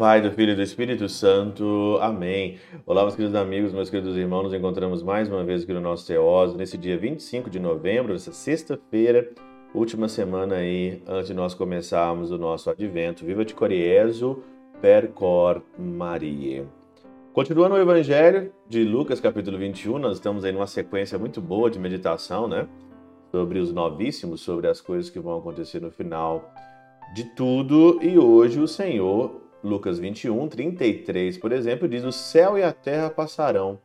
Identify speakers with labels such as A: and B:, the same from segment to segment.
A: Pai, do Filho e do Espírito Santo. Amém. Olá, meus queridos amigos, meus queridos irmãos. Nos encontramos mais uma vez aqui no nosso Teóso, nesse dia 25 de novembro, nessa sexta-feira, última semana aí, antes de nós começarmos o nosso advento. Viva de Coriezo, per cor Maria. Continuando o Evangelho de Lucas, capítulo 21, nós estamos aí numa sequência muito boa de meditação, né? Sobre os novíssimos, sobre as coisas que vão acontecer no final de tudo. E hoje o Senhor, Lucas 21, 33, por exemplo, diz: O céu e a terra passarão,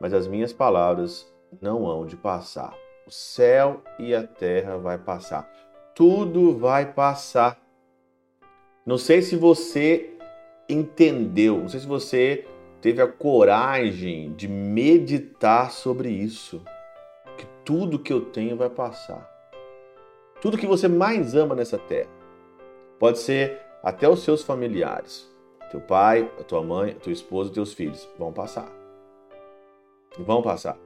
A: mas as minhas palavras não hão de passar. O céu e a terra vai passar. Tudo vai passar. Não sei se você entendeu, não sei se você teve a coragem de meditar sobre isso. Que tudo que eu tenho vai passar. Tudo que você mais ama nessa terra Pode ser até os seus familiares. Teu pai, a tua mãe, a tua esposa, teus filhos vão passar. Vão passar.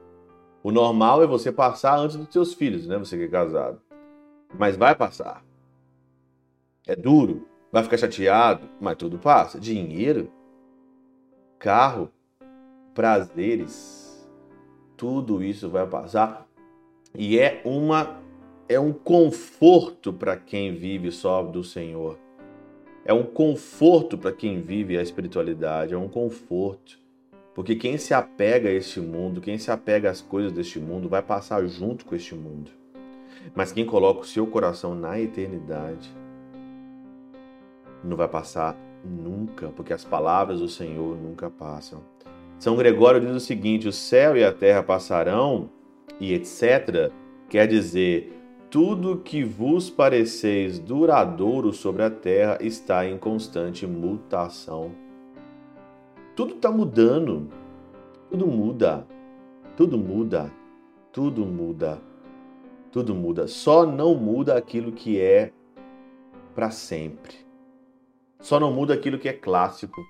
A: O normal é você passar antes dos teus filhos, né? Você que é casado. Mas vai passar. É duro, vai ficar chateado, mas tudo passa. Dinheiro, carro, prazeres, tudo isso vai passar. E é uma é um conforto para quem vive só do Senhor. É um conforto para quem vive a espiritualidade, é um conforto. Porque quem se apega a este mundo, quem se apega às coisas deste mundo, vai passar junto com este mundo. Mas quem coloca o seu coração na eternidade, não vai passar nunca, porque as palavras do Senhor nunca passam. São Gregório diz o seguinte: o céu e a terra passarão, e etc. Quer dizer, tudo que vos pareceis duradouro sobre a terra está em constante mutação. Tudo está mudando. Tudo muda. Tudo muda. Tudo muda. Tudo muda. Só não muda aquilo que é para sempre. Só não muda aquilo que é clássico.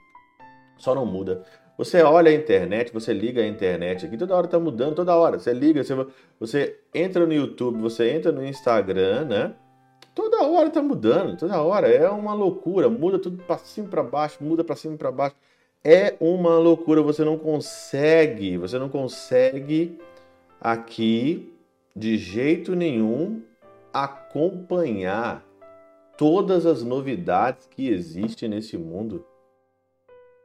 A: Só não muda. Você olha a internet, você liga a internet aqui, toda hora está mudando, toda hora. Você liga, você, você entra no YouTube, você entra no Instagram, né? Toda hora está mudando, toda hora. É uma loucura, muda tudo para cima para baixo, muda para cima para baixo. É uma loucura, você não consegue, você não consegue aqui de jeito nenhum acompanhar todas as novidades que existem nesse mundo.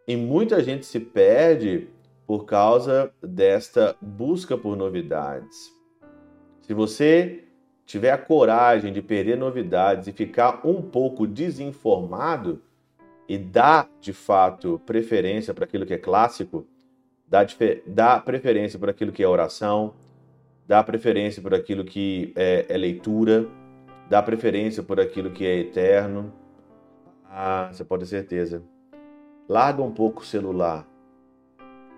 A: E muita gente se perde por causa desta busca por novidades. Se você tiver a coragem de perder novidades e ficar um pouco desinformado e dar de fato preferência para aquilo que é clássico, dá, preferência para aquilo que é oração, dá preferência por aquilo que é, é leitura, dá preferência por aquilo que é eterno, ah, você pode ter certeza Larga um pouco o celular.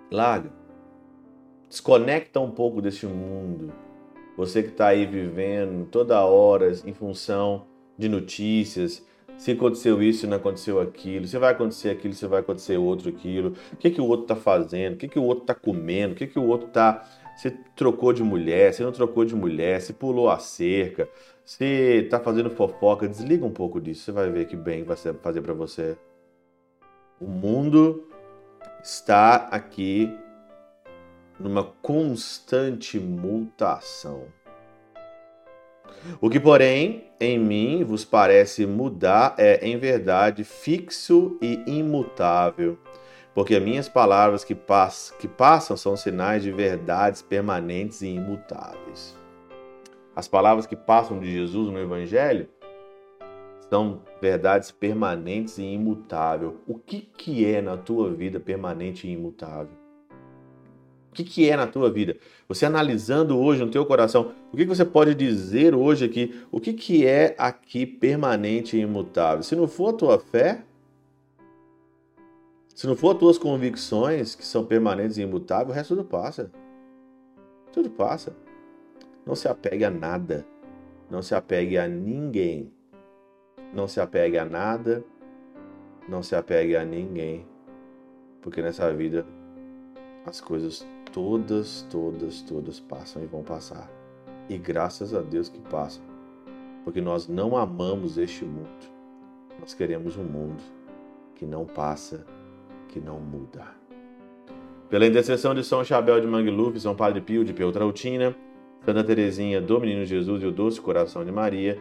A: Larga. Desconecta um pouco desse mundo. Você que está aí vivendo toda hora em função de notícias, se aconteceu isso, não aconteceu aquilo, se vai acontecer aquilo, se vai acontecer outro aquilo, o que, que o outro está fazendo, o que, que o outro está comendo, o que, que o outro está. Se trocou de mulher, se não trocou de mulher, se pulou a cerca, se está fazendo fofoca, desliga um pouco disso, você vai ver que bem vai fazer para você. O mundo está aqui numa constante mutação. O que, porém, em mim vos parece mudar é, em verdade, fixo e imutável, porque minhas palavras que, pass que passam são sinais de verdades permanentes e imutáveis. As palavras que passam de Jesus no Evangelho são verdades permanentes e imutáveis. O que, que é na tua vida permanente e imutável? O que, que é na tua vida? Você analisando hoje no teu coração, o que, que você pode dizer hoje aqui? O que, que é aqui permanente e imutável? Se não for a tua fé, se não for as tuas convicções que são permanentes e imutáveis, o resto tudo passa. Tudo passa. Não se apegue a nada. Não se apegue a ninguém. Não se apegue a nada, não se apegue a ninguém, porque nessa vida as coisas todas, todas, todas passam e vão passar. E graças a Deus que passam, porque nós não amamos este mundo. Nós queremos um mundo que não passa, que não muda. Pela intercessão de São Chabel de Mangluf, São Padre Pio de Peltrautina, Santa Teresinha do Menino Jesus e o Doce Coração de Maria,